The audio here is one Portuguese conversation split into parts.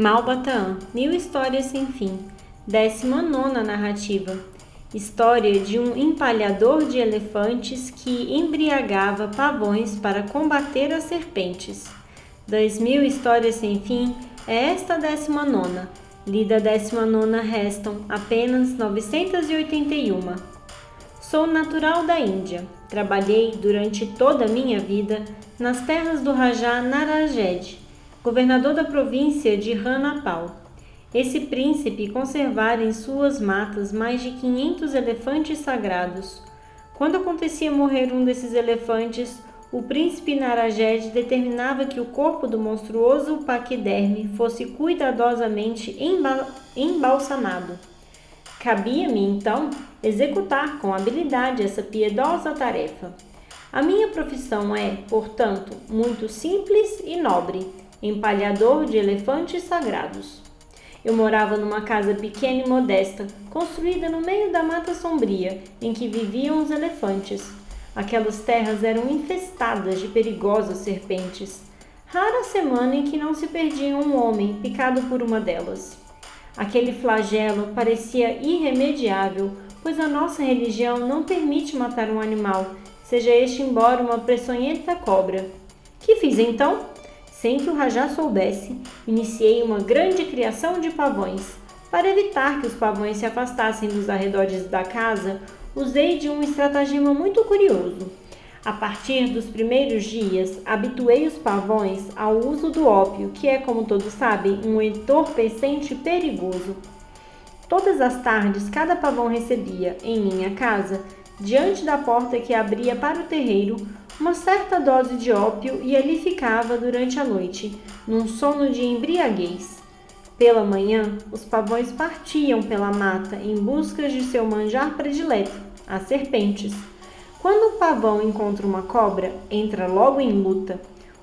Malbataan, Mil Histórias Sem Fim, 19 narrativa. História de um empalhador de elefantes que embriagava pavões para combater as serpentes. Das mil histórias sem fim, é esta a 19. Lida a 19 restam apenas 981. Sou natural da Índia. Trabalhei durante toda a minha vida nas terras do Rajá Narajed governador da província de Ranapal. Esse príncipe conservara em suas matas mais de 500 elefantes sagrados. Quando acontecia morrer um desses elefantes, o príncipe Narajed determinava que o corpo do monstruoso paquiderme fosse cuidadosamente embalsamado. Cabia-me, então, executar com habilidade essa piedosa tarefa. A minha profissão é, portanto, muito simples e nobre empalhador de elefantes sagrados. Eu morava numa casa pequena e modesta, construída no meio da mata sombria, em que viviam os elefantes. Aquelas terras eram infestadas de perigosas serpentes. Rara semana em que não se perdia um homem picado por uma delas. Aquele flagelo parecia irremediável, pois a nossa religião não permite matar um animal, seja este embora uma peçonhenta cobra. Que fiz então? Sem que o Rajá soubesse, iniciei uma grande criação de pavões. Para evitar que os pavões se afastassem dos arredores da casa, usei de um estratagema muito curioso. A partir dos primeiros dias, habituei os pavões ao uso do ópio, que é, como todos sabem, um entorpecente perigoso. Todas as tardes, cada pavão recebia, em minha casa, diante da porta que abria para o terreiro, uma certa dose de ópio e ali ficava durante a noite, num sono de embriaguez. Pela manhã, os pavões partiam pela mata em busca de seu manjar predileto, as serpentes. Quando o pavão encontra uma cobra, entra logo em luta.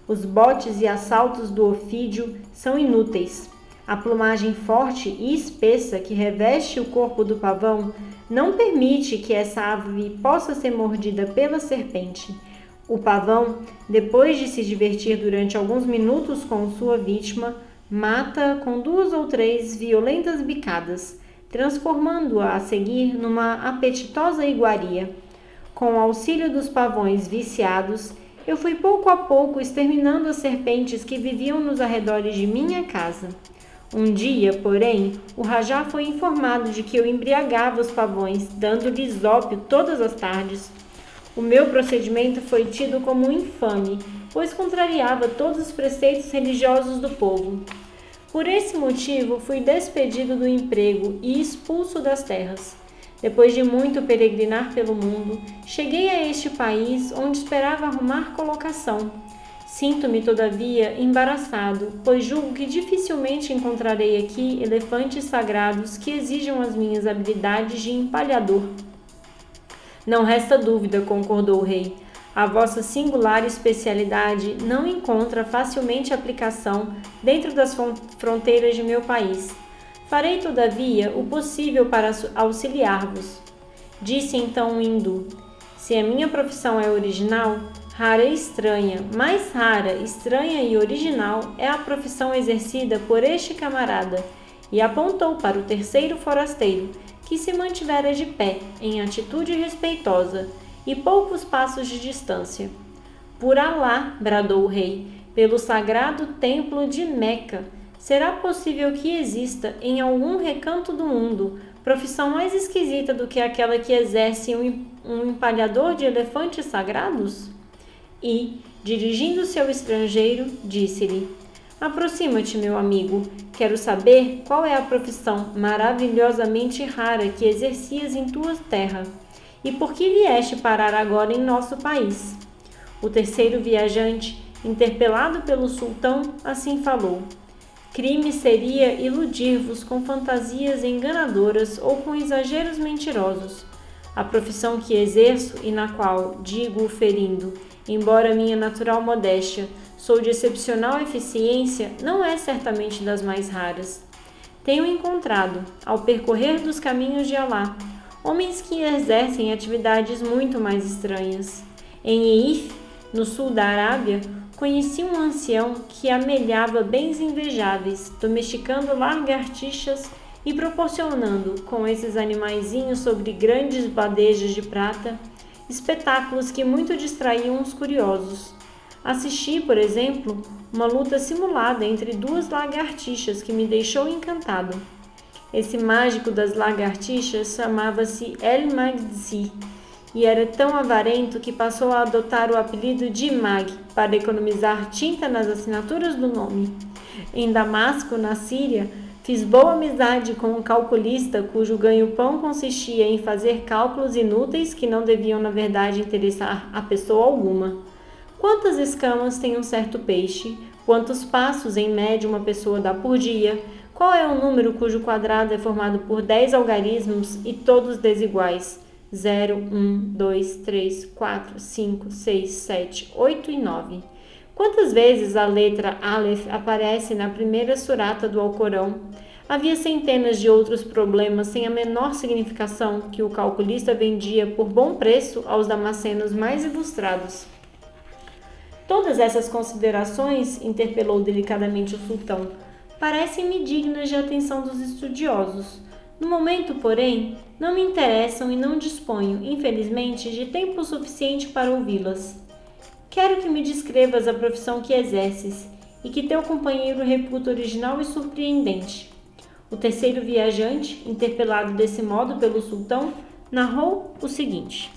Os botes e assaltos do ofídio são inúteis. A plumagem forte e espessa que reveste o corpo do pavão não permite que essa ave possa ser mordida pela serpente. O pavão, depois de se divertir durante alguns minutos com sua vítima, mata com duas ou três violentas bicadas, transformando-a a seguir numa apetitosa iguaria. Com o auxílio dos pavões viciados, eu fui pouco a pouco exterminando as serpentes que viviam nos arredores de minha casa. Um dia, porém, o Rajá foi informado de que eu embriagava os pavões, dando-lhes ópio todas as tardes, o meu procedimento foi tido como infame, pois contrariava todos os preceitos religiosos do povo. Por esse motivo, fui despedido do emprego e expulso das terras. Depois de muito peregrinar pelo mundo, cheguei a este país onde esperava arrumar colocação. Sinto-me, todavia, embaraçado, pois julgo que dificilmente encontrarei aqui elefantes sagrados que exijam as minhas habilidades de empalhador. Não resta dúvida, concordou o rei. A vossa singular especialidade não encontra facilmente aplicação dentro das fronteiras de meu país. Farei, todavia, o possível para auxiliar-vos. Disse então o hindu: Se a minha profissão é original, rara e estranha, mais rara, estranha e original é a profissão exercida por este camarada. E apontou para o terceiro forasteiro, que se mantivera de pé, em atitude respeitosa, e poucos passos de distância. Por Alá, bradou o rei, pelo sagrado templo de Meca, será possível que exista em algum recanto do mundo profissão mais esquisita do que aquela que exerce um empalhador de elefantes sagrados? E, dirigindo-se ao estrangeiro, disse-lhe: Aproxima-te, meu amigo. Quero saber qual é a profissão maravilhosamente rara que exercias em tua terra e por que vieste parar agora em nosso país. O terceiro viajante, interpelado pelo sultão, assim falou: Crime seria iludir-vos com fantasias enganadoras ou com exageros mentirosos. A profissão que exerço e na qual digo ferindo, embora minha natural modéstia, sou de excepcional eficiência, não é certamente das mais raras. Tenho encontrado, ao percorrer dos caminhos de Alá, homens que exercem atividades muito mais estranhas. Em Eif, no sul da Arábia, conheci um ancião que amelhava bens invejáveis, domesticando lagartixas e proporcionando, com esses animaizinhos sobre grandes bandejas de prata, espetáculos que muito distraíam os curiosos. Assisti, por exemplo, uma luta simulada entre duas lagartixas que me deixou encantado. Esse mágico das lagartixas chamava-se El Magzi e era tão avarento que passou a adotar o apelido de Mag para economizar tinta nas assinaturas do nome. Em Damasco, na Síria, fiz boa amizade com um calculista cujo ganho-pão consistia em fazer cálculos inúteis que não deviam, na verdade, interessar a pessoa alguma. Quantas escamas tem um certo peixe? Quantos passos, em média, uma pessoa dá por dia? Qual é o número cujo quadrado é formado por 10 algarismos e todos desiguais? 0, 1, 2, 3, 4, 5, 6, 7, 8 e 9. Quantas vezes a letra Aleph aparece na primeira surata do Alcorão? Havia centenas de outros problemas sem a menor significação que o calculista vendia por bom preço aos damascenos mais ilustrados. Todas essas considerações, interpelou delicadamente o sultão, parecem-me dignas de atenção dos estudiosos. No momento, porém, não me interessam e não disponho, infelizmente, de tempo suficiente para ouvi-las. Quero que me descrevas a profissão que exerces e que teu companheiro reputa original e surpreendente. O terceiro viajante, interpelado desse modo pelo sultão, narrou o seguinte.